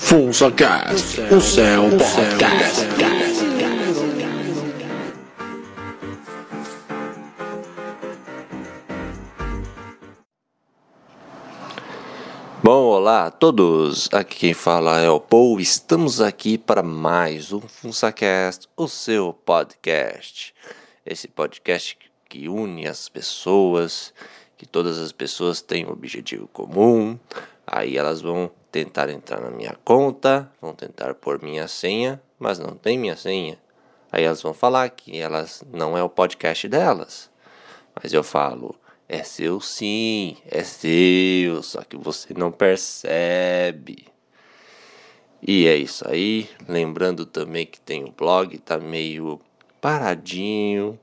FunsaCast, o seu podcast. Bom, olá a todos. Aqui quem fala é o Paul. Estamos aqui para mais um FunsaCast, o seu podcast. Esse podcast que une as pessoas, que todas as pessoas têm um objetivo comum. Aí elas vão tentar entrar na minha conta, vão tentar pôr minha senha, mas não tem minha senha. Aí elas vão falar que elas não é o podcast delas. Mas eu falo, é seu sim, é seu, só que você não percebe. E é isso aí. Lembrando também que tem o blog, tá meio paradinho.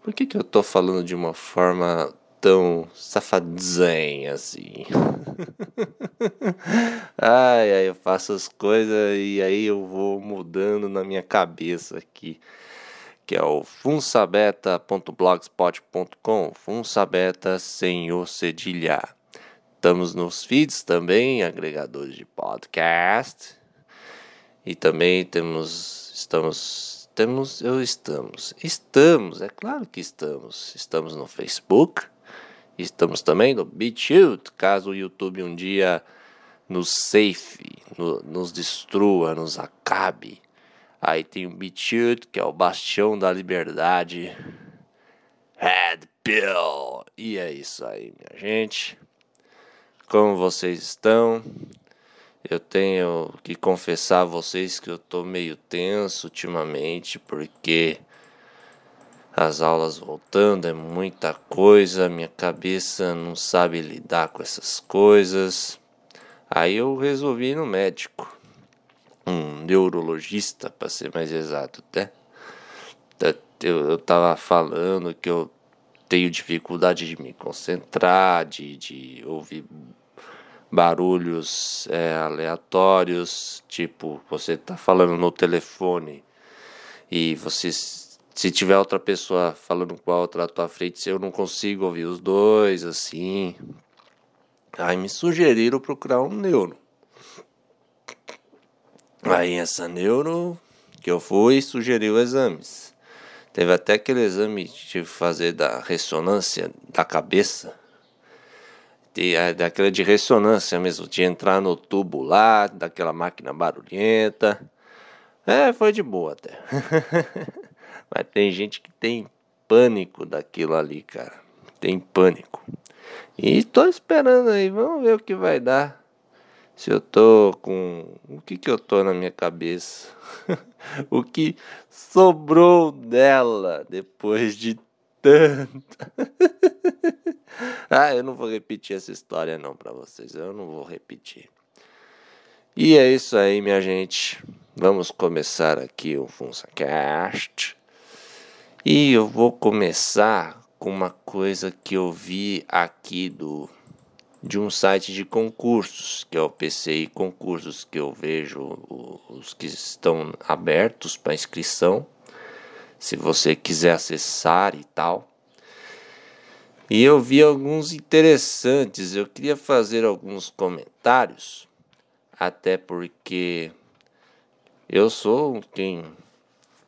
Por que, que eu tô falando de uma forma tão safadinha assim. ai, ai, eu faço as coisas e aí eu vou mudando na minha cabeça aqui. Que é o funsabeta.blogspot.com Funsabeta sem o. Estamos nos feeds também, agregadores de podcast. E também temos, estamos, temos, eu estamos, estamos, é claro que estamos. Estamos no Facebook, Estamos também no BitChute, caso o YouTube um dia nos safe, no, nos destrua, nos acabe. Aí tem o BitChute, que é o bastião da liberdade. Red Pill. E é isso aí, minha gente. Como vocês estão? Eu tenho que confessar a vocês que eu tô meio tenso ultimamente, porque as aulas voltando, é muita coisa, minha cabeça não sabe lidar com essas coisas. Aí eu resolvi ir no médico, um neurologista, para ser mais exato, até. Eu, eu tava falando que eu tenho dificuldade de me concentrar, de, de ouvir barulhos é, aleatórios, tipo, você tá falando no telefone e você se tiver outra pessoa falando com a outra à tua frente, eu não consigo ouvir os dois, assim. Aí me sugeriram procurar um neuro. Aí essa neuro que eu fui sugeriu exames. Teve até aquele exame que tive que fazer da ressonância da cabeça. De, é, daquela de ressonância mesmo, de entrar no tubo lá, daquela máquina barulhenta. É, foi de boa até. Mas tem gente que tem pânico daquilo ali, cara. Tem pânico. E tô esperando aí, vamos ver o que vai dar. Se eu tô com. O que que eu tô na minha cabeça? o que sobrou dela depois de tanto. ah, eu não vou repetir essa história não para vocês. Eu não vou repetir. E é isso aí, minha gente. Vamos começar aqui o FunsaCast. E eu vou começar com uma coisa que eu vi aqui do de um site de concursos, que é o PCI Concursos, que eu vejo os que estão abertos para inscrição, se você quiser acessar e tal. E eu vi alguns interessantes, eu queria fazer alguns comentários, até porque eu sou quem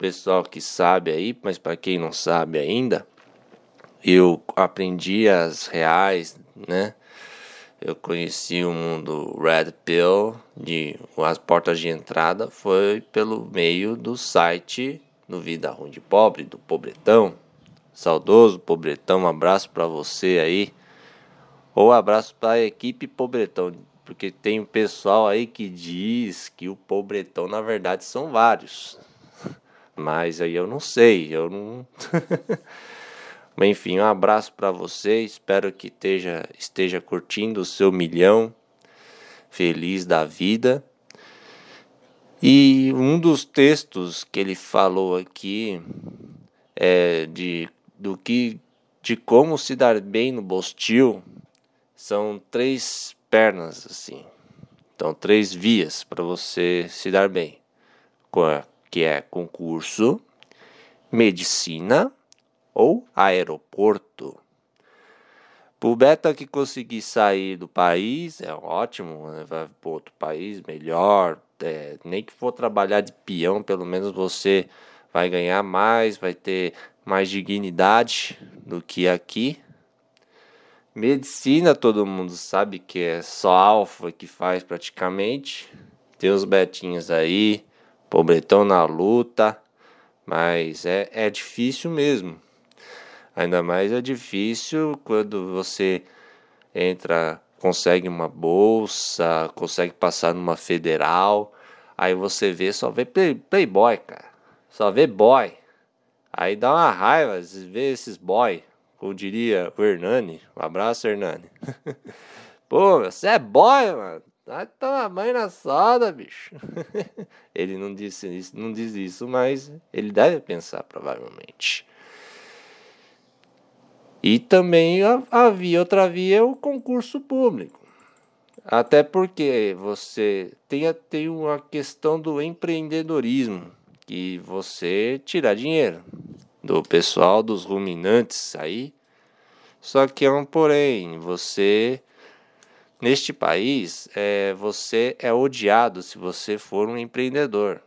pessoal que sabe aí, mas para quem não sabe ainda, eu aprendi as reais, né? Eu conheci o mundo Red Pill, de as portas de entrada foi pelo meio do site no Vida Ruim de Pobre, do Pobretão. Saudoso Pobretão, um abraço para você aí. Ou abraço para a equipe Pobretão, porque tem um pessoal aí que diz que o Pobretão na verdade são vários. Mas aí eu não sei, eu não. Mas enfim, um abraço para você. Espero que esteja, esteja curtindo o seu milhão, feliz da vida. E um dos textos que ele falou aqui é de do que de como se dar bem no Bostil são três pernas assim. Então, três vias para você se dar bem que é concurso, medicina ou aeroporto. Pro beta que conseguir sair do país, é ótimo, né? vai para outro país melhor. É, nem que for trabalhar de peão, pelo menos você vai ganhar mais, vai ter mais dignidade do que aqui. Medicina, todo mundo sabe que é só alfa que faz praticamente. Tem os betinhos aí, pobretão na luta, mas é, é difícil mesmo. Ainda mais é difícil quando você entra, consegue uma bolsa, consegue passar numa federal, aí você vê, só vê play, playboy, cara. Só vê boy. Aí dá uma raiva ver esses boy, como diria o Hernani. Um abraço, Hernani. Pô, você é boy, mano. Vai tomar banho na soda, bicho. ele não disse isso, não diz isso, mas ele deve pensar, provavelmente. E também havia outra via o concurso público. Até porque você tem, tem uma questão do empreendedorismo, que você tirar dinheiro do pessoal, dos ruminantes aí. Só que é um porém, você neste país é, você é odiado se você for um empreendedor.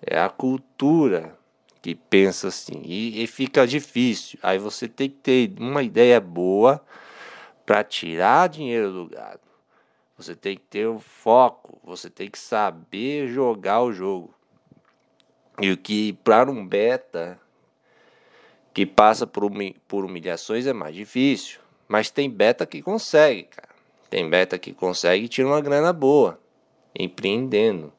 É a cultura que pensa assim e, e fica difícil. Aí você tem que ter uma ideia boa para tirar dinheiro do gado. Você tem que ter um foco, você tem que saber jogar o jogo. E o que para um beta que passa por, por humilhações é mais difícil. Mas tem beta que consegue, cara. Tem beta que consegue e tira uma grana boa, empreendendo.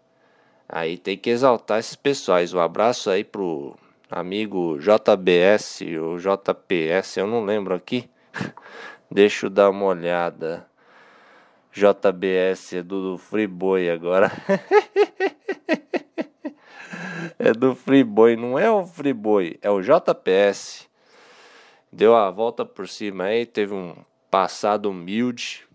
Aí tem que exaltar esses pessoais. Um abraço aí pro amigo JBS ou JPS, eu não lembro aqui. Deixa eu dar uma olhada. JBS é do, do Friboi agora. é do Friboi, não é o Friboi, é o JPS. Deu a volta por cima aí, teve um passado humilde.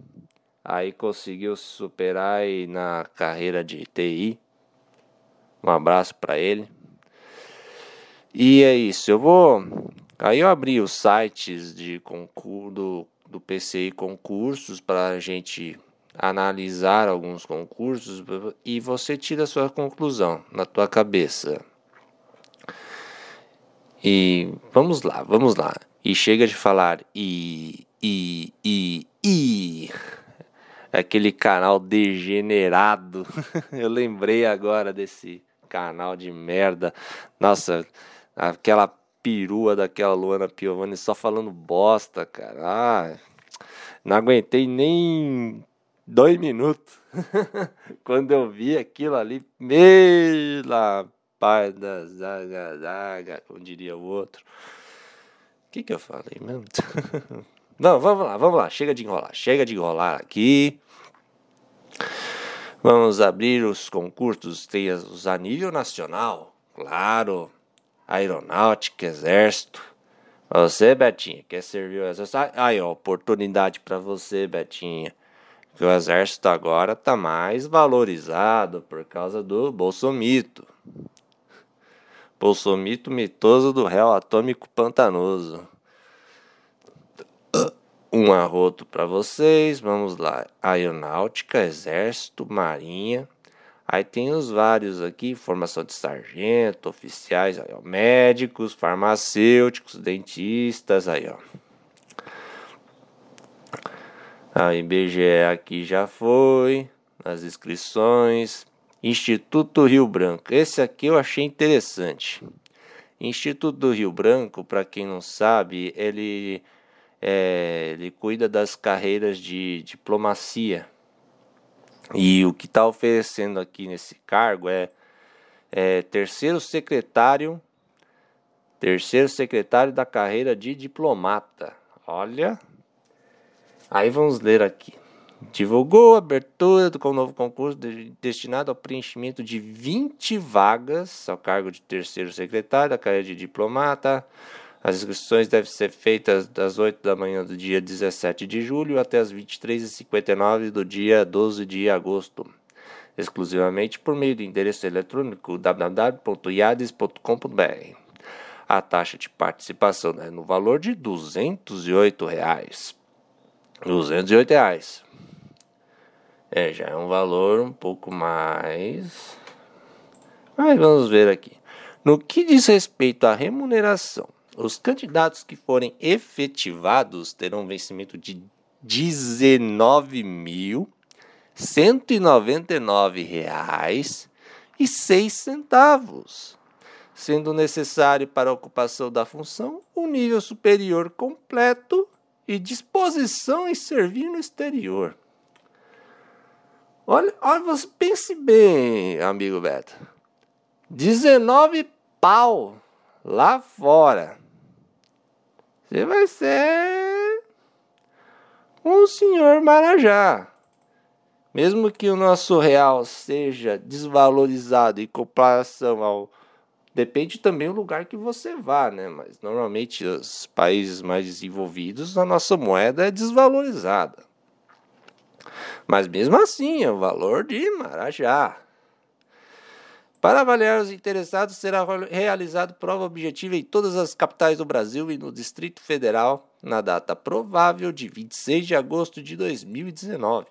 Aí conseguiu se superar aí na carreira de TI. Um abraço para ele. E é isso. Eu vou. Aí eu abri os sites de concurso do, do PCI concursos para a gente analisar alguns concursos e você tira a sua conclusão na tua cabeça. E vamos lá, vamos lá. E chega de falar e e e e aquele canal degenerado. Eu lembrei agora desse canal de merda. Nossa, aquela perua daquela Luana Piovani só falando bosta, cara. Ah, não aguentei nem dois minutos. Quando eu vi aquilo ali, mela pai da zaga, zaga, como diria o outro. O que que eu falei mesmo? Não, vamos lá, vamos lá. Chega de enrolar. Chega de enrolar aqui. Vamos abrir os concursos, tem os a nível nacional, claro, aeronáutica, exército. Você, Betinha, quer servir o exército? Aí, ó, oportunidade para você, Betinha. Que o exército agora tá mais valorizado por causa do bolsomito. Bolsomito mitoso do réu atômico pantanoso um arroto para vocês. Vamos lá: aeronáutica, exército, marinha. Aí tem os vários aqui: formação de sargento, oficiais, aí, ó, médicos, farmacêuticos, dentistas. Aí, ó. A IBGE aqui já foi, as inscrições. Instituto Rio Branco. Esse aqui eu achei interessante. Instituto do Rio Branco, para quem não sabe, ele é, ele cuida das carreiras de diplomacia. E o que está oferecendo aqui nesse cargo é, é terceiro secretário, terceiro secretário da carreira de diplomata. Olha, aí vamos ler aqui. Divulgou a abertura do novo concurso destinado ao preenchimento de 20 vagas ao cargo de terceiro secretário da carreira de diplomata as inscrições devem ser feitas das 8 da manhã do dia 17 de julho até as 23h59 do dia 12 de agosto, exclusivamente por meio do endereço eletrônico www.iades.com.br. A taxa de participação é no valor de 208 reais. 208 reais. É, já é um valor um pouco mais. Mas vamos ver aqui. No que diz respeito à remuneração, os candidatos que forem efetivados terão vencimento de R$ 19.199,06, sendo necessário para a ocupação da função um nível superior completo e disposição em servir no exterior. Olha, olha você pense bem, amigo Beto. 19 pau lá fora. Você vai ser um senhor Marajá. Mesmo que o nosso real seja desvalorizado em comparação ao. Depende também do lugar que você vá, né? Mas normalmente os países mais desenvolvidos, a nossa moeda é desvalorizada. Mas mesmo assim, é o valor de Marajá. Para avaliar os interessados, será realizado prova objetiva em todas as capitais do Brasil e no Distrito Federal, na data provável de 26 de agosto de 2019.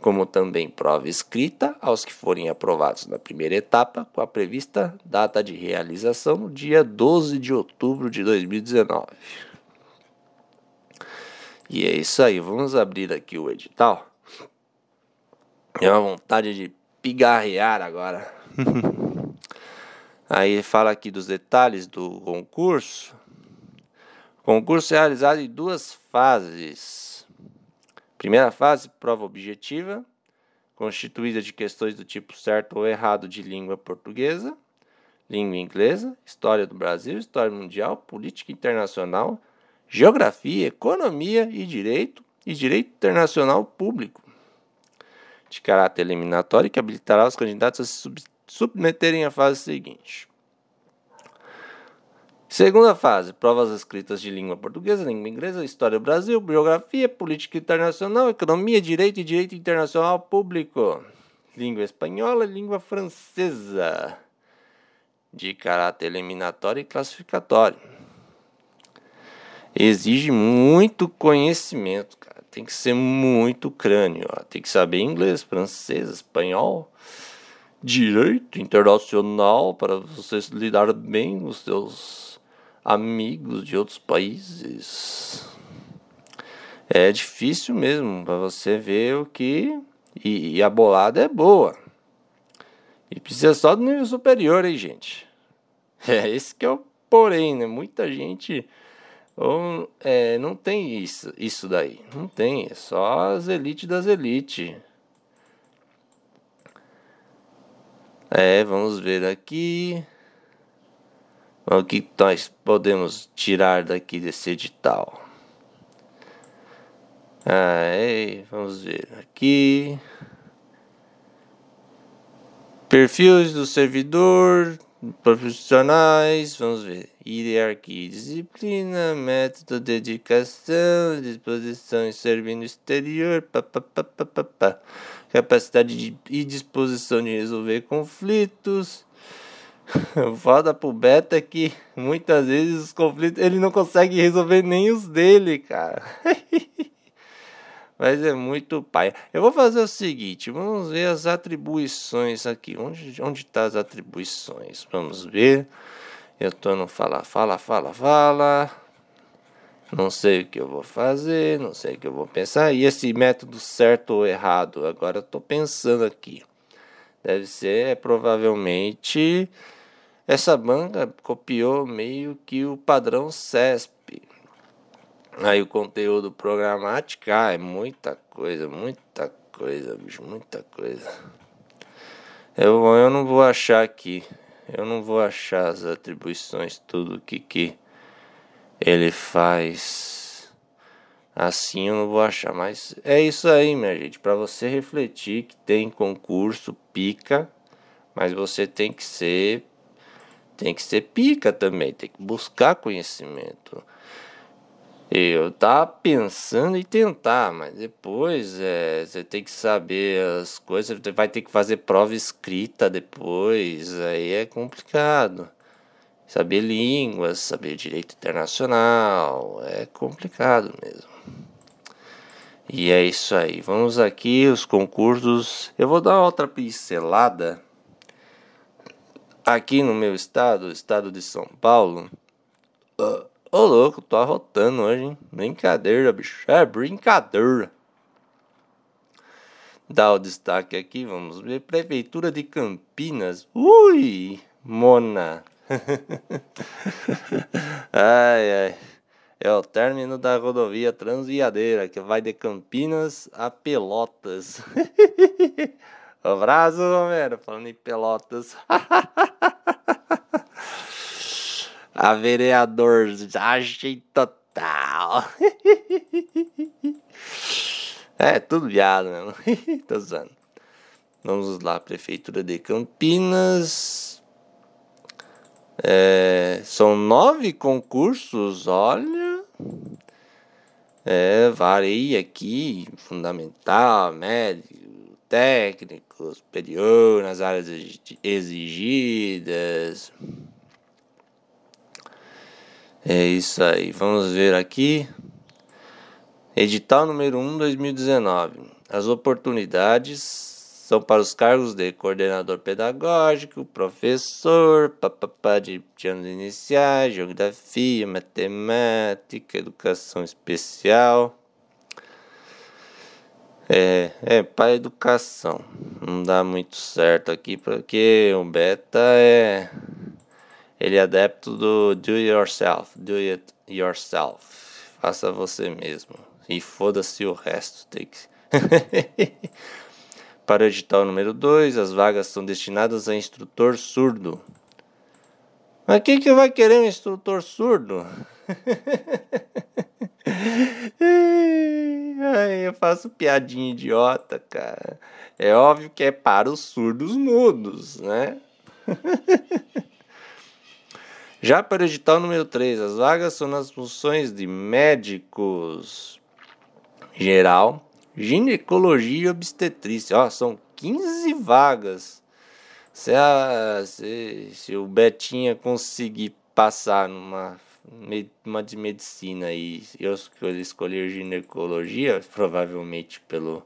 Como também prova escrita aos que forem aprovados na primeira etapa, com a prevista data de realização no dia 12 de outubro de 2019. E é isso aí, vamos abrir aqui o edital. É uma vontade de pigarrear agora. Aí fala aqui dos detalhes do concurso. O concurso é realizado em duas fases. Primeira fase, prova objetiva, constituída de questões do tipo certo ou errado de língua portuguesa, língua inglesa, história do Brasil, história mundial, política internacional, geografia, economia e direito, e direito internacional público, de caráter eliminatório que habilitará os candidatos a se submeterem à fase seguinte. Segunda fase, provas escritas de língua portuguesa, língua inglesa, história do Brasil, biografia, política internacional, economia, direito e direito internacional público, língua espanhola e língua francesa, de caráter eliminatório e classificatório. Exige muito conhecimento, cara. Tem que ser muito crânio, ó. tem que saber inglês, francês, espanhol, direito internacional para você lidar bem com os seus amigos de outros países. É difícil mesmo para você ver o que. E, e, a bolada é boa. E precisa só do nível superior aí, gente. É esse que é o porém, né? Muita gente ou, é, não tem isso, isso daí. Não tem. É só as elites das elites. É, vamos ver aqui. O que nós podemos tirar daqui desse edital? É, vamos ver aqui. Perfis do servidor, profissionais, vamos ver. Hierarquia, disciplina, método, dedicação, disposição em servir no exterior, pá, capacidade de, e disposição de resolver conflitos. Foda pro Beta que muitas vezes os conflitos ele não consegue resolver nem os dele, cara. Mas é muito pai. Eu vou fazer o seguinte, vamos ver as atribuições aqui. Onde onde tá as atribuições? Vamos ver. Eu tô no fala, fala, fala, fala não sei o que eu vou fazer, não sei o que eu vou pensar. E esse método certo ou errado, agora eu estou pensando aqui. Deve ser é, provavelmente essa banca copiou meio que o padrão CESP. Aí o conteúdo programático, ah, é muita coisa, muita coisa, bicho, muita coisa. Eu, eu não vou achar aqui, eu não vou achar as atribuições, tudo que, que ele faz assim eu não vou achar mas é isso aí minha gente. Para você refletir que tem concurso pica mas você tem que ser tem que ser pica também tem que buscar conhecimento. Eu tá pensando em tentar, mas depois é, você tem que saber as coisas, vai ter que fazer prova escrita depois, aí é complicado saber línguas, saber direito internacional, é complicado mesmo. E é isso aí. Vamos aqui os concursos. Eu vou dar outra pincelada aqui no meu estado, estado de São Paulo. Ô oh, louco, tô arrotando hoje, hein? Brincadeira, bicho. É brincadeira. Dá o destaque aqui, vamos ver. Prefeitura de Campinas. Ui, Mona. ai, ai. É o término da rodovia Transviadeira, que vai de Campinas a Pelotas. Abraço, Romero, falando em Pelotas. a vereador agem total. é, tudo viado mesmo. Tô usando. Vamos lá, Prefeitura de Campinas. É, são nove concursos, olha. É, varia aqui, fundamental, médio, técnico, superior, nas áreas exigidas. É isso aí, vamos ver aqui. Edital número 1, 2019. As oportunidades são para os cargos de coordenador pedagógico, professor, papapá de anos iniciais, geografia, matemática, educação especial. É, é para educação. Não dá muito certo aqui porque o beta é ele é adepto do do yourself, do it yourself. Faça você mesmo. E foda-se o resto, tem que Para o edital número 2, as vagas são destinadas a instrutor surdo. Mas quem que vai querer um instrutor surdo? Ai, eu faço piadinha idiota, cara. É óbvio que é para os surdos mudos, né? Já para o edital número 3, as vagas são nas funções de médicos geral, ginecologia e obstetrícia. Ó, são 15 vagas. Se, a, se, se o Betinha conseguir passar numa uma de medicina e eu escolher ginecologia, provavelmente pelo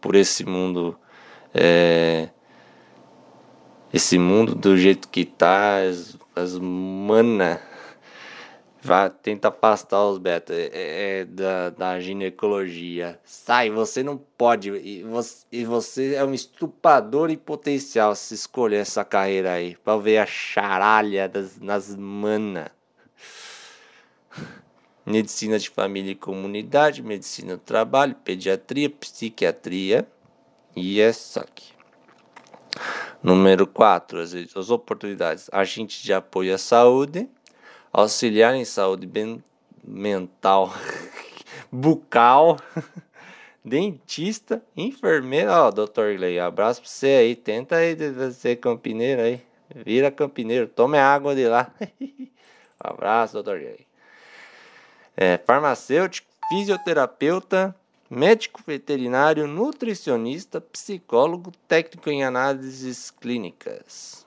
por esse mundo é, esse mundo do jeito que tá as, as mana Vá, tenta afastar os beta é, é, da, da ginecologia. Sai, você não pode. E você, e você é um estuprador em potencial se escolher essa carreira aí. Pra ver a charalha das, nas mana. Medicina de família e comunidade, medicina do trabalho, pediatria, psiquiatria e essa aqui. Número 4, as, as oportunidades. Agente de apoio à saúde auxiliar em saúde mental, bucal, dentista, enfermeira. Ó, doutor Gley, abraço pra você aí. Tenta aí ser campineiro aí. Vira campineiro, tome água de lá. abraço, doutor Gley. É, farmacêutico, fisioterapeuta, médico veterinário, nutricionista, psicólogo, técnico em análises clínicas.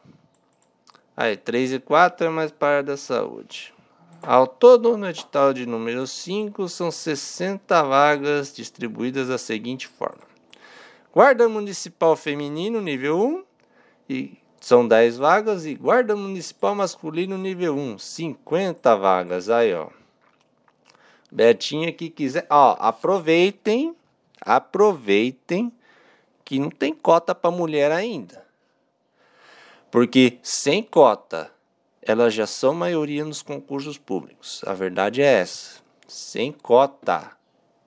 Aí, 3 e 4 é mais para da saúde. Ao todo, no edital de número 5, são 60 vagas distribuídas da seguinte forma: Guarda Municipal Feminino, nível 1, e são 10 vagas, e Guarda Municipal Masculino, nível 1, 50 vagas. Aí, ó. Betinha que quiser. Ó, aproveitem, aproveitem que não tem cota para mulher ainda. Porque sem cota, elas já são maioria nos concursos públicos. A verdade é essa. Sem cota.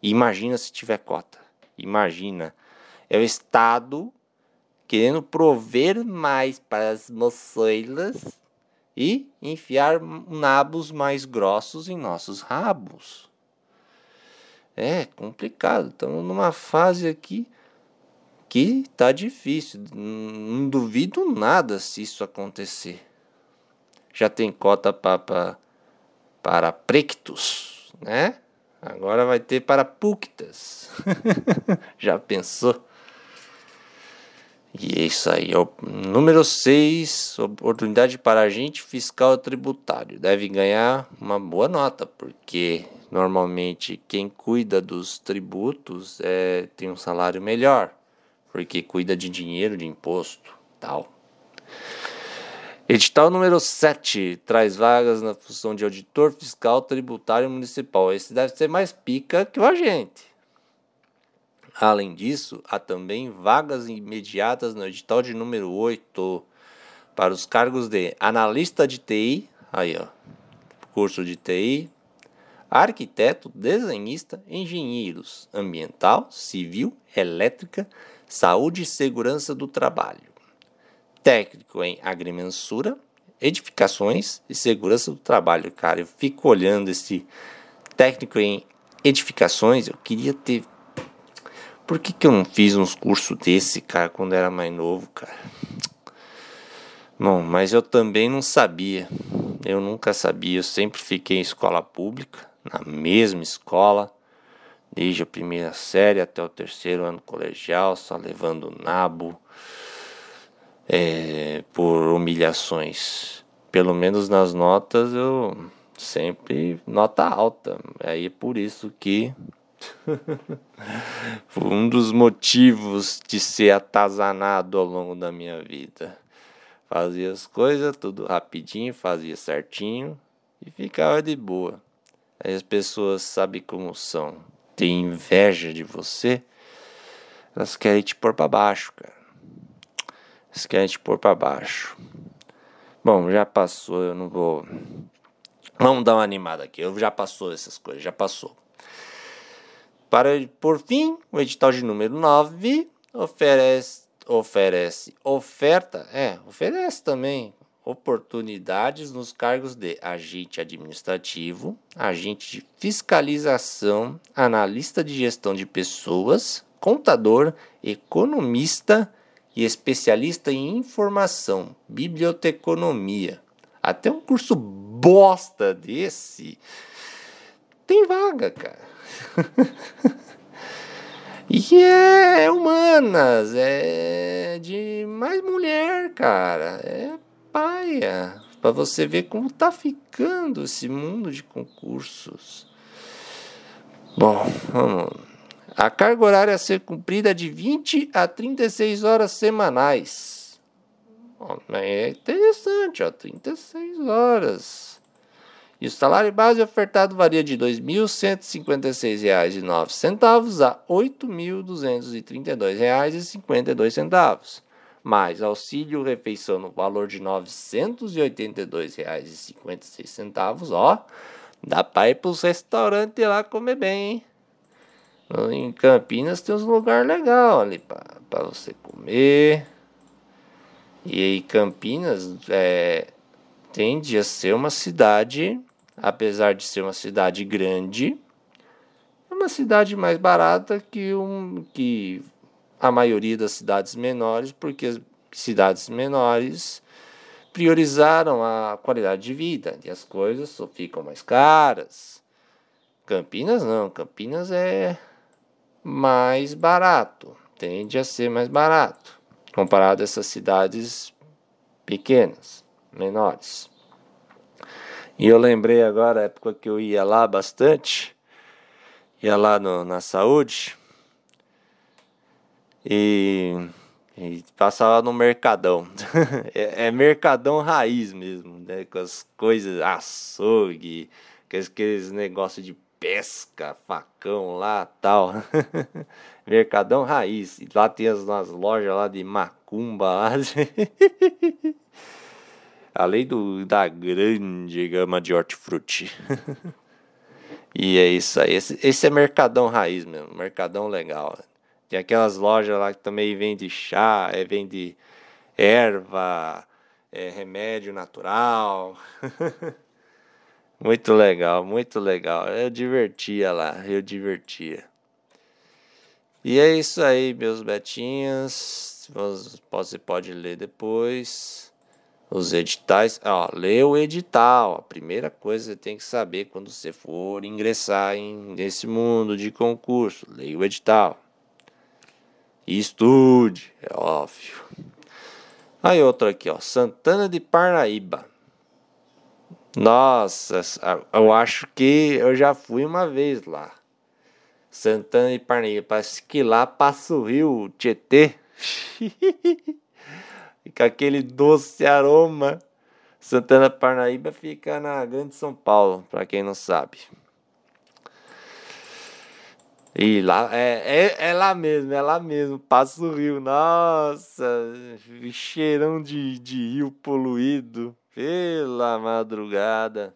Imagina se tiver cota. Imagina. É o Estado querendo prover mais para as moçoilas e enfiar nabos mais grossos em nossos rabos. É complicado. Estamos numa fase aqui que tá difícil. Não duvido nada se isso acontecer. Já tem cota pra, para prectus, né? Agora vai ter para puctas. Já pensou? E é isso aí. Número 6, oportunidade para agente fiscal tributário. Deve ganhar uma boa nota, porque normalmente quem cuida dos tributos é, tem um salário melhor, porque cuida de dinheiro, de imposto, tal. Edital número 7 traz vagas na função de auditor fiscal tributário municipal. Esse deve ser mais pica que o agente. Além disso, há também vagas imediatas no edital de número 8 para os cargos de analista de TI, aí ó, curso de TI, arquiteto, desenhista, engenheiros ambiental, civil, elétrica, saúde e segurança do trabalho técnico em agrimensura, edificações e segurança do trabalho. Cara, eu fico olhando esse técnico em edificações, eu queria ter. Por que, que eu não fiz uns cursos desse, cara, quando era mais novo, cara? Bom, mas eu também não sabia. Eu nunca sabia, eu sempre fiquei em escola pública, na mesma escola, desde a primeira série até o terceiro ano colegial, só levando nabo é, por humilhações. Pelo menos nas notas eu sempre nota alta. Aí é por isso que um dos motivos de ser atazanado ao longo da minha vida. Fazia as coisas tudo rapidinho, fazia certinho e ficava de boa. Aí as pessoas sabem como são. Tem inveja de você, elas querem te pôr para baixo, cara. Eles querem te pôr para baixo. Bom, já passou, eu não vou. Vamos dar uma animada aqui. Eu já passou essas coisas, já passou. Para por fim, o edital de número 9 oferece oferece oferta, é, oferece também oportunidades nos cargos de agente administrativo, agente de fiscalização, analista de gestão de pessoas, contador, economista e especialista em informação, biblioteconomia. Até um curso bosta desse tem vaga, cara. e é humanas, é de mais mulher, cara. É paia. Para você ver como tá ficando esse mundo de concursos. Bom, vamos a carga horária a ser cumprida é de 20 a 36 horas semanais. É interessante, ó, 36 horas. E o salário base ofertado varia de R$ 2.156,09 a R$ 8.232,52, mais auxílio refeição no valor de R$ 982,56, ó. Dá para ir para os restaurantes lá comer bem, hein? Em Campinas tem uns lugares legais ali para você comer. E aí Campinas é, tende a ser uma cidade, apesar de ser uma cidade grande, é uma cidade mais barata que, um, que a maioria das cidades menores, porque as cidades menores priorizaram a qualidade de vida e as coisas só ficam mais caras. Campinas não, Campinas é mais barato, tende a ser mais barato, comparado a essas cidades pequenas, menores. E eu lembrei agora, a época que eu ia lá bastante, ia lá no, na saúde, e, e passava no mercadão. é, é, mercadão raiz mesmo, né? Com as coisas, açougue, aqueles negócios de pesca, facão lá tal. Mercadão raiz. E lá tem as, as lojas lá de macumba lá. Além do, da grande gama de hortifruti. e é isso aí. Esse, esse é mercadão raiz mesmo. Mercadão legal. Tem aquelas lojas lá que também vende chá, é, vende erva, é, remédio natural. Muito legal, muito legal. Eu divertia lá, eu divertia. E é isso aí, meus betinhos. Você pode ler depois os editais. Ó, lê o edital. A primeira coisa que você tem que saber quando você for ingressar em, nesse mundo de concurso. Leia o edital. Estude, é óbvio. Aí outro aqui, ó. Santana de Parnaíba. Nossa, eu acho que eu já fui uma vez lá. Santana e Parnaíba, parece que lá passa o rio Tietê. com aquele doce aroma. Santana Parnaíba fica na Grande São Paulo, para quem não sabe. E lá, é, é, é lá mesmo, é lá mesmo, passa o rio, nossa, cheirão de, de rio poluído, pela madrugada.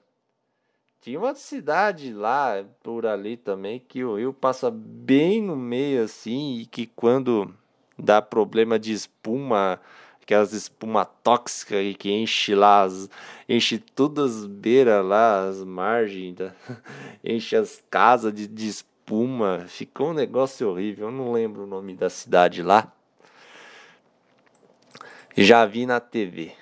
Tinha uma cidade lá, por ali também, que o rio passa bem no meio assim, e que quando dá problema de espuma, aquelas espuma tóxica que enche lá, as, enche todas as beiras lá, as margens, da, enche as casas de, de espuma, ficou um negócio horrível, eu não lembro o nome da cidade lá. Já vi na TV.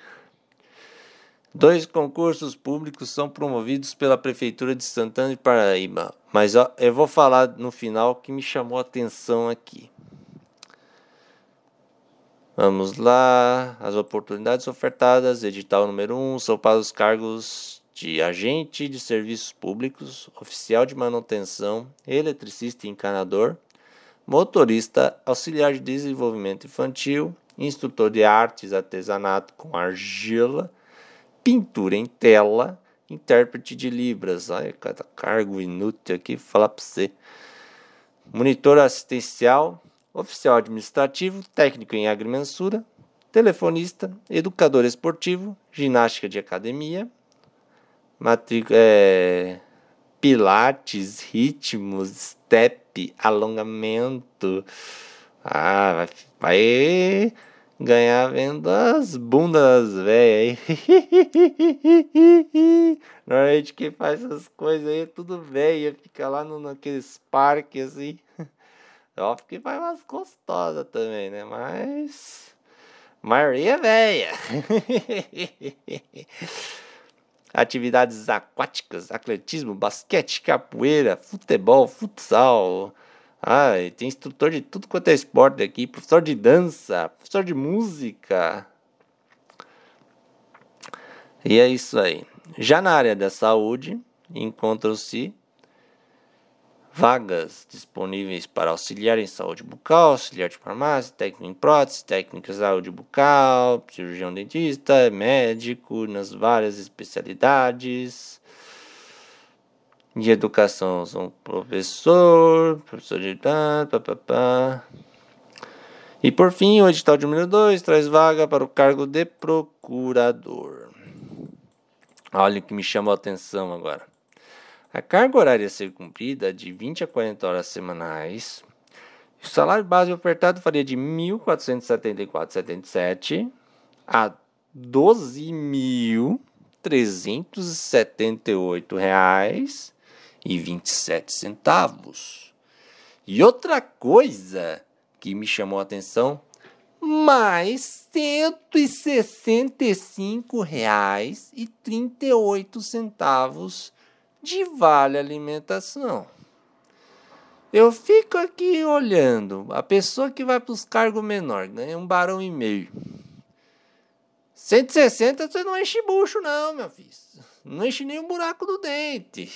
Dois concursos públicos são promovidos pela Prefeitura de Santana de Paraíba, mas ó, eu vou falar no final que me chamou a atenção aqui. Vamos lá. As oportunidades ofertadas, edital número 1, um, são para os cargos de agente de serviços públicos, oficial de manutenção, eletricista e encanador, motorista, auxiliar de desenvolvimento infantil, instrutor de artes, artesanato com argila, pintura em tela, intérprete de Libras. Olha cada cargo inútil aqui, falar para você. Monitor assistencial, oficial administrativo, técnico em agrimensura, telefonista, educador esportivo, ginástica de academia, matrícula, é, pilates, ritmos, step, alongamento. Ah, vai, vai ganhar vendo as bundas velhas aí. Normalmente quem faz essas coisas aí é tudo velho, fica lá no, naqueles parques assim. Óbvio que vai umas gostosas também, né? Mas. Maria velha. Atividades aquáticas, atletismo, basquete, capoeira, futebol, futsal. Ah, tem instrutor de tudo quanto é esporte aqui, professor de dança, professor de música. E é isso aí. Já na área da saúde, encontram-se vagas disponíveis para auxiliar em saúde bucal, auxiliar de farmácia, técnico em prótese, técnico em saúde bucal, cirurgião dentista, médico nas várias especialidades. De educação são professor, professor de papapá. E por fim, o edital de número 2 traz vaga para o cargo de procurador. Olha o que me chamou a atenção agora. A carga horária a ser cumprida é de 20 a 40 horas semanais. O salário base ofertado faria de R$ 1.474,77 a R$ 12.378,27. E outra coisa que me chamou a atenção, mais R$ 165,38 de vale alimentação. Eu fico aqui olhando. A pessoa que vai para os cargos menores ganha um barão e meio. 160 você não enche bucho, não, meu filho. Não enche nem um buraco do dente.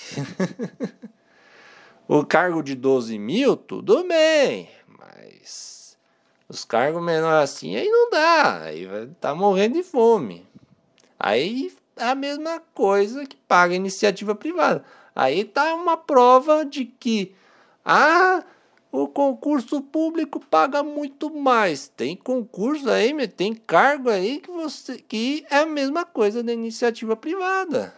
o cargo de 12 mil, tudo bem. Mas os cargos menores assim, aí não dá. Aí tá morrendo de fome. Aí é a mesma coisa que paga iniciativa privada. Aí tá uma prova de que ah, o concurso público paga muito mais. Tem concurso aí, tem cargo aí que você que é a mesma coisa da iniciativa privada.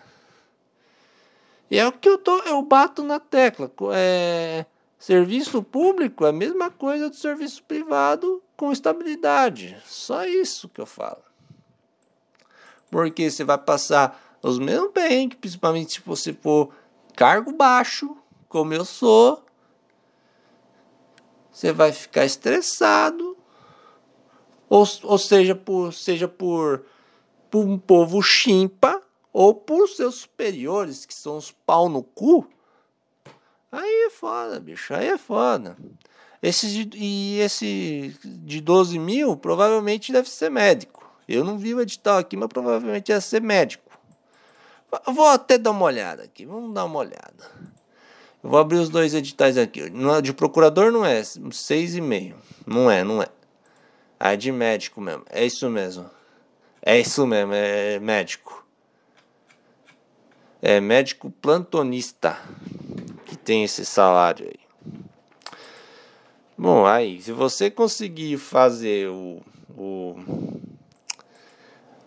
E é o que eu tô, eu bato na tecla. É, serviço público é a mesma coisa do serviço privado com estabilidade. Só isso que eu falo. Porque você vai passar os mesmos bem, principalmente se você for cargo baixo, como eu sou. Você vai ficar estressado. Ou, ou seja, por, seja por, por um povo chimpa ou por seus superiores, que são os pau no cu. Aí é foda, bicho. Aí é foda. Esse de, e esse de 12 mil provavelmente deve ser médico. Eu não vi o edital aqui, mas provavelmente ia ser médico. Vou até dar uma olhada aqui. Vamos dar uma olhada. Eu vou abrir os dois editais aqui. De procurador não é, seis e meio. Não é, não é. Ah, é de médico mesmo. É isso mesmo. É isso mesmo, é médico. É médico plantonista que tem esse salário aí. Bom, aí, se você conseguir fazer o, o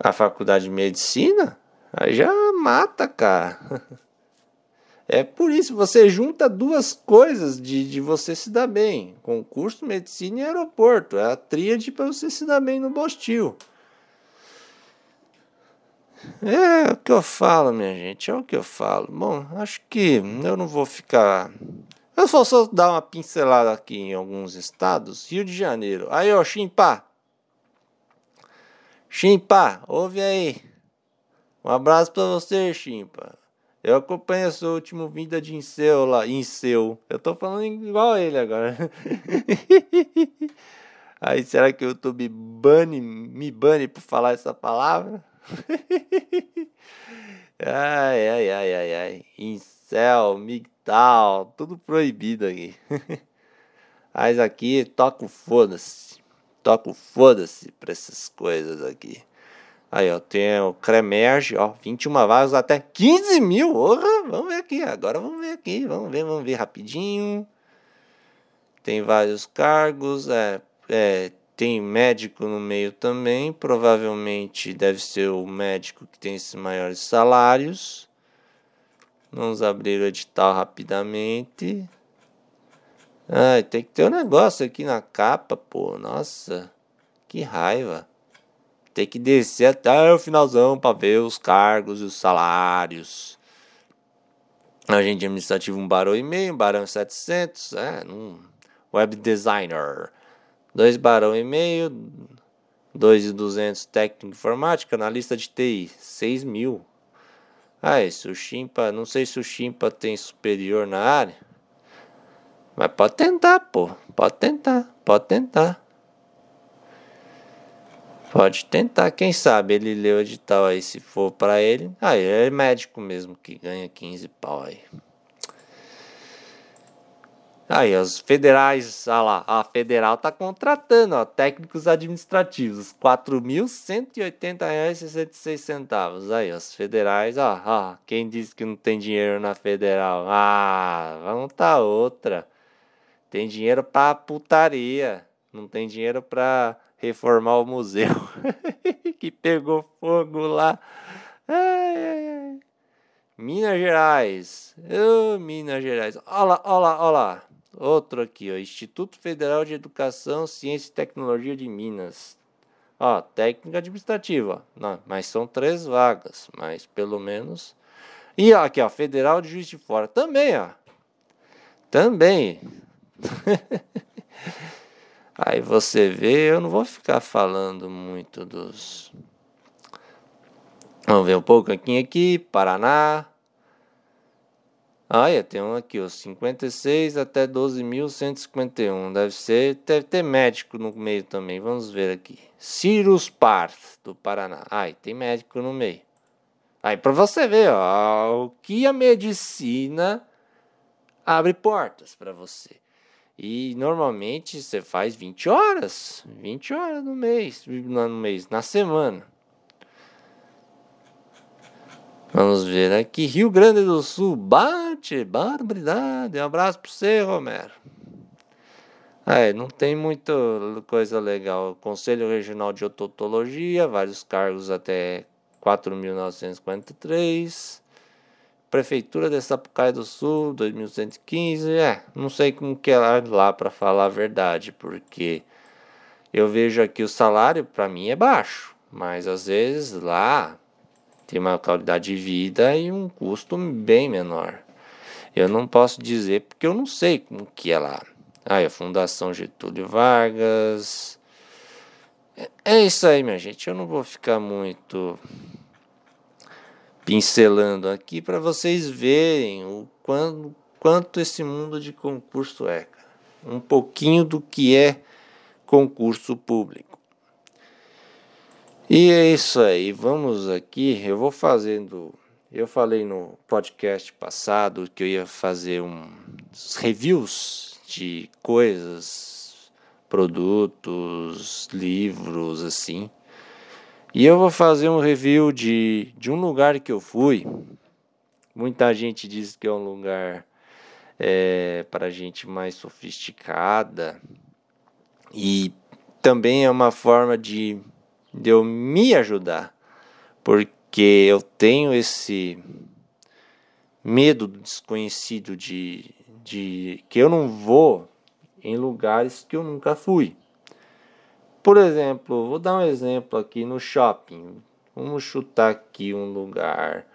a faculdade de medicina, aí já mata, cara. É por isso, você junta duas coisas de, de você se dar bem: concurso, medicina e aeroporto. É a tríade para você se dar bem no Bostil. É o que eu falo, minha gente, é o que eu falo. Bom, acho que eu não vou ficar. Eu só só dar uma pincelada aqui em alguns estados. Rio de Janeiro. Aí, ó, Chimpa. Chimpa, ouve aí. Um abraço pra você, Chimpa. Eu acompanho a sua última vinda de Inceu lá, Inceu. Eu tô falando igual ele agora. Aí, será que o YouTube bane, me bane por falar essa palavra? ai, ai, ai, ai, ai. Incel, migtal, tudo proibido aqui. Mas aqui, toco foda-se. Toco foda-se pra essas coisas aqui. Aí, ó, tem o Cremerge, ó, 21 vagas até 15 mil. Vamos ver aqui, agora vamos ver aqui, vamos ver, vamos ver rapidinho. Tem vários cargos, é, é, tem médico no meio também, provavelmente deve ser o médico que tem esses maiores salários. Vamos abrir o edital rapidamente. Ai, tem que ter um negócio aqui na capa, pô, nossa, que raiva. Tem que descer até o finalzão para ver os cargos e os salários. Agente administrativo, um barão e meio, um barão 700, é, um web designer, dois barão e meio, dois e duzentos técnico informática, analista de TI, seis mil. Ah, esse o Chimpa, não sei se o Chimpa tem superior na área, mas pode tentar, pô, pode tentar, pode tentar. Pode tentar, quem sabe ele lê o edital aí, se for para ele. Ah, é médico mesmo que ganha 15 pau aí. Aí, os federais, olha lá, a federal tá contratando, ó, técnicos administrativos, R$ 4.180,66. Aí, os federais, ó, ó, quem disse que não tem dinheiro na federal? Ah, vamos tá outra. Tem dinheiro pra putaria, não tem dinheiro pra reformar o museu que pegou fogo lá. Ai, ai, ai. Minas Gerais. Oh, Minas Gerais. Olha lá, olha lá, olha lá. Outro aqui, ó. Instituto Federal de Educação, Ciência e Tecnologia de Minas. Ó, técnica administrativa. Não, mas são três vagas, mas pelo menos. E ó, aqui, ó, Federal de Juiz de Fora. Também, ó. Também. Aí você vê, eu não vou ficar falando muito dos. Vamos ver um pouco aqui, aqui, Paraná. Olha, tem um aqui, ó, 56 até 12.151. Deve ser, deve ter médico no meio também. Vamos ver aqui. Cirus Parth, do Paraná. Ai, tem médico no meio. Aí para você ver, ó, o que a medicina abre portas para você. E normalmente você faz 20 horas, 20 horas no mês, no mês, na semana. Vamos ver aqui, Rio Grande do Sul, bate, barbaridade. Um abraço para você, Romero. É, não tem muita coisa legal. Conselho Regional de Odontologia, vários cargos até 4.943. Prefeitura de Sapucaia do Sul, 2115. É, não sei como que é lá para falar a verdade, porque eu vejo aqui o salário para mim é baixo, mas às vezes lá tem uma qualidade de vida e um custo bem menor. Eu não posso dizer porque eu não sei como que é lá. Ah, a Fundação Getúlio Vargas. É, é isso aí, minha gente. Eu não vou ficar muito pincelando aqui para vocês verem o quanto, quanto esse mundo de concurso é. Cara. Um pouquinho do que é concurso público. E é isso aí. Vamos aqui. Eu vou fazendo eu falei no podcast passado que eu ia fazer uns reviews de coisas, produtos, livros, assim. E eu vou fazer um review de, de um lugar que eu fui. Muita gente diz que é um lugar é, para gente mais sofisticada. E também é uma forma de, de eu me ajudar. Porque eu tenho esse medo do desconhecido de, de que eu não vou em lugares que eu nunca fui. Por exemplo, vou dar um exemplo aqui no shopping. Vamos chutar aqui um lugar.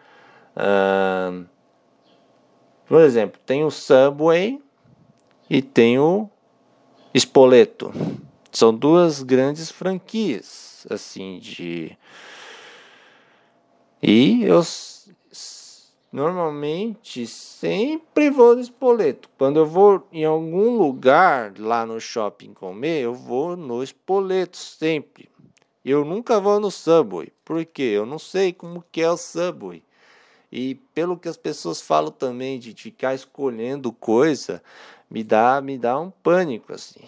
Por exemplo, tem o Subway e tem o Spoleto. São duas grandes franquias, assim, de. E eu normalmente sempre vou no espoleto. Quando eu vou em algum lugar lá no shopping comer, eu vou no espoleto sempre. Eu nunca vou no Subway, porque eu não sei como que é o Subway. E pelo que as pessoas falam também de ficar escolhendo coisa, me dá, me dá um pânico assim.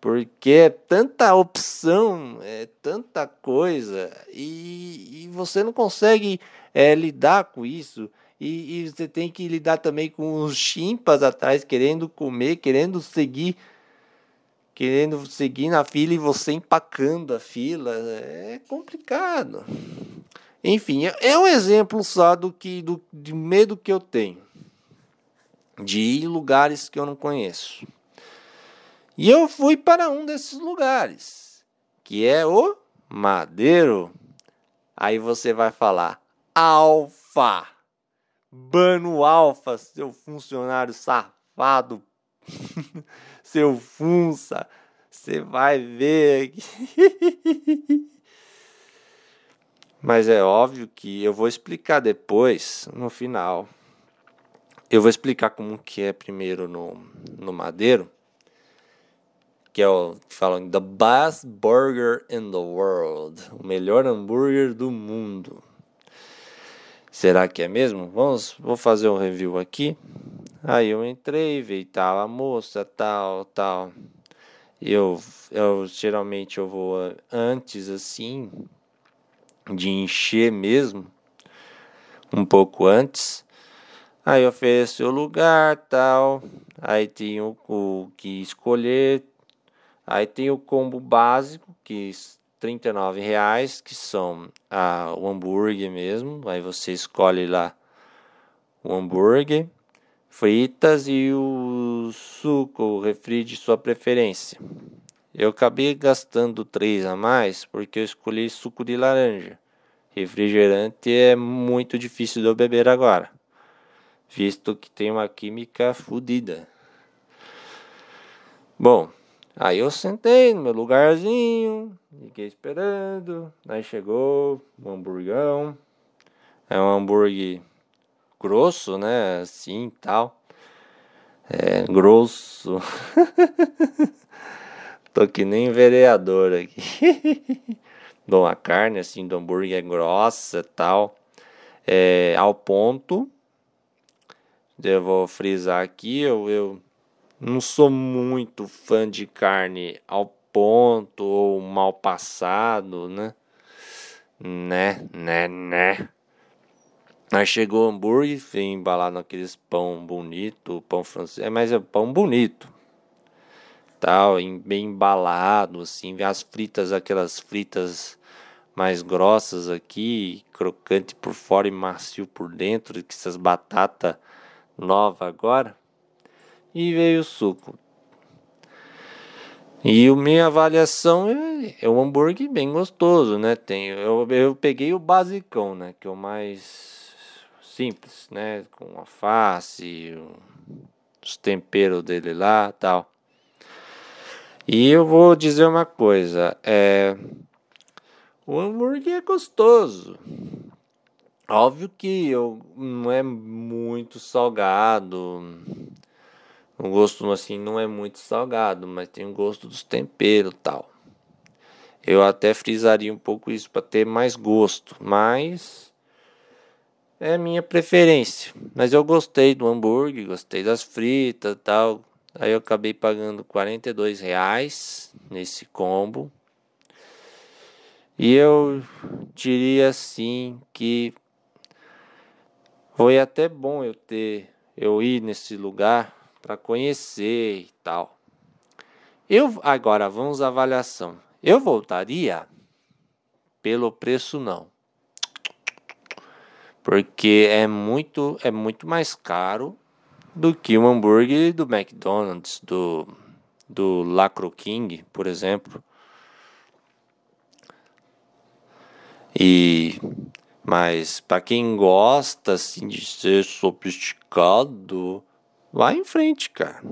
Porque é tanta opção, é tanta coisa, e, e você não consegue é, lidar com isso. E, e, você tem que lidar também com os chimpas atrás, querendo comer, querendo seguir, querendo seguir na fila e você empacando a fila. É complicado. Enfim, é, é um exemplo só do que do, do medo que eu tenho de ir em lugares que eu não conheço. E eu fui para um desses lugares, que é o Madeiro. Aí você vai falar: Alfa. Bano Alfa, seu funcionário safado, seu funça, você vai ver aqui. Mas é óbvio que eu vou explicar depois, no final. Eu vou explicar como que é primeiro no, no Madeiro, que é o que falam The Best Burger in the World, o melhor hambúrguer do mundo. Será que é mesmo? Vamos, vou fazer um review aqui. Aí eu entrei, vi tal a moça, tal, tal. Eu, eu geralmente eu vou antes assim de encher mesmo, um pouco antes. Aí ofereço o lugar, tal. Aí tem o, o que escolher. Aí tem o combo básico que 39 reais, que são ah, o hambúrguer mesmo. Aí você escolhe lá o hambúrguer, fritas e o suco, o refri de sua preferência. Eu acabei gastando três a mais porque eu escolhi suco de laranja. Refrigerante é muito difícil de eu beber agora, visto que tem uma química fodida. Bom, Aí eu sentei no meu lugarzinho, fiquei esperando. Aí chegou o um hamburgão. É um hambúrguer grosso, né? Assim tal. É grosso. Tô que nem vereador aqui. Bom, a carne assim do hambúrguer é grossa tal. É, ao ponto. Eu vou frisar aqui, eu, eu não sou muito fã de carne ao ponto ou mal passado, né? Né, né, né. Aí chegou o hambúrguer, vem embalado naqueles pão bonito, pão francês, é, mas é pão bonito. Tal, bem embalado, assim, as fritas, aquelas fritas mais grossas aqui, crocante por fora e macio por dentro, que essas batatas nova agora e veio o suco. E a minha avaliação é, é um hambúrguer bem gostoso, né? Tem, eu, eu peguei o basicão, né? Que é o mais simples, né? Com alface, os temperos dele lá tal. E eu vou dizer uma coisa, é... O hambúrguer é gostoso. Óbvio que eu, não é muito salgado, o gosto assim não é muito salgado, mas tem o gosto dos temperos tal. Eu até frisaria um pouco isso para ter mais gosto, mas é minha preferência. Mas eu gostei do hambúrguer, gostei das fritas tal. Aí eu acabei pagando 42 reais nesse combo. E eu diria assim que foi até bom eu ter eu ir nesse lugar para conhecer e tal. Eu agora vamos à avaliação. Eu voltaria pelo preço não. Porque é muito é muito mais caro do que o hambúrguer do McDonald's, do do Lacro King, por exemplo. E mas para quem gosta assim de ser sofisticado, vai em frente, cara.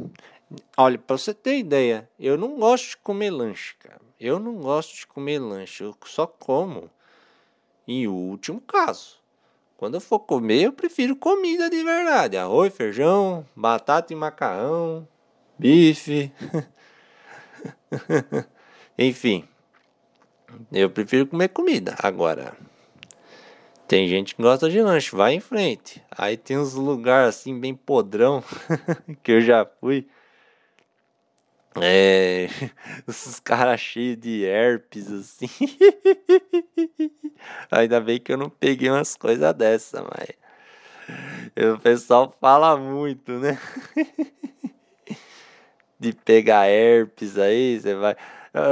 Olha, para você ter ideia, eu não gosto de comer lanche, cara. Eu não gosto de comer lanche, eu só como em último caso. Quando eu for comer, eu prefiro comida de verdade: arroz, feijão, batata e macarrão, bife. Enfim, eu prefiro comer comida. Agora, tem gente que gosta de lanche, vai em frente. Aí tem uns lugares assim, bem podrão, que eu já fui. É. Esses caras cheios de herpes, assim. Ainda bem que eu não peguei umas coisas dessa, mas. O pessoal fala muito, né? De pegar herpes aí, você vai.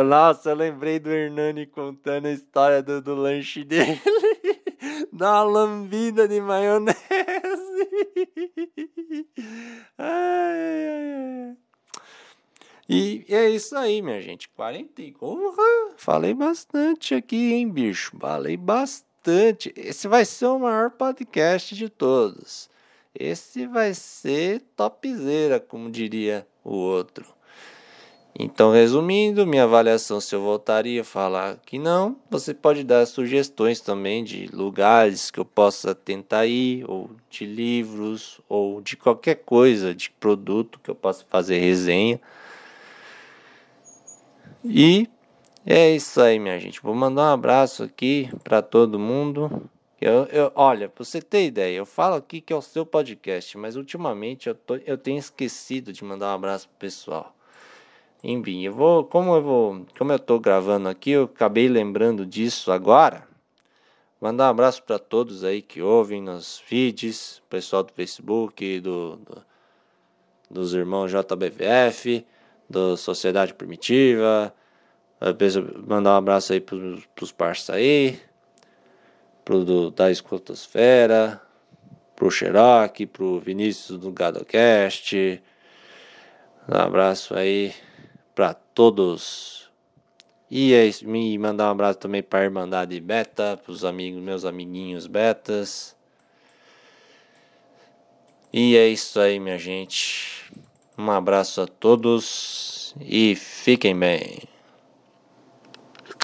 Nossa, eu lembrei do Hernani contando a história do, do lanche dele. Dá uma lambida de maionese. Ai, ai, ai. E é isso aí, minha gente. 40 e... Falei bastante aqui, hein, bicho? Falei bastante. Esse vai ser o maior podcast de todos. Esse vai ser topzera, como diria o outro. Então, resumindo, minha avaliação, se eu voltaria a falar que não, você pode dar sugestões também de lugares que eu possa tentar ir, ou de livros, ou de qualquer coisa, de produto que eu possa fazer resenha. E é isso aí, minha gente. Vou mandar um abraço aqui para todo mundo. Eu, eu, olha, pra você ter ideia, eu falo aqui que é o seu podcast, mas ultimamente eu, tô, eu tenho esquecido de mandar um abraço pro pessoal. Enfim, eu vou, como eu vou, como eu tô gravando aqui, eu acabei lembrando disso agora. Mandar um abraço para todos aí que ouvem nos feeds, pessoal do Facebook, do, do dos irmãos JBVF, do Sociedade Primitiva. Mandar um abraço aí pros, pros parceiros aí, pro do, da Escotosfera, pro Xerox, pro Vinícius do GadoCast. Um abraço aí para todos. E é isso, me mandar um abraço também para a Irmandade Beta, para os amigos, meus amiguinhos betas. E é isso aí, minha gente. Um abraço a todos e fiquem bem.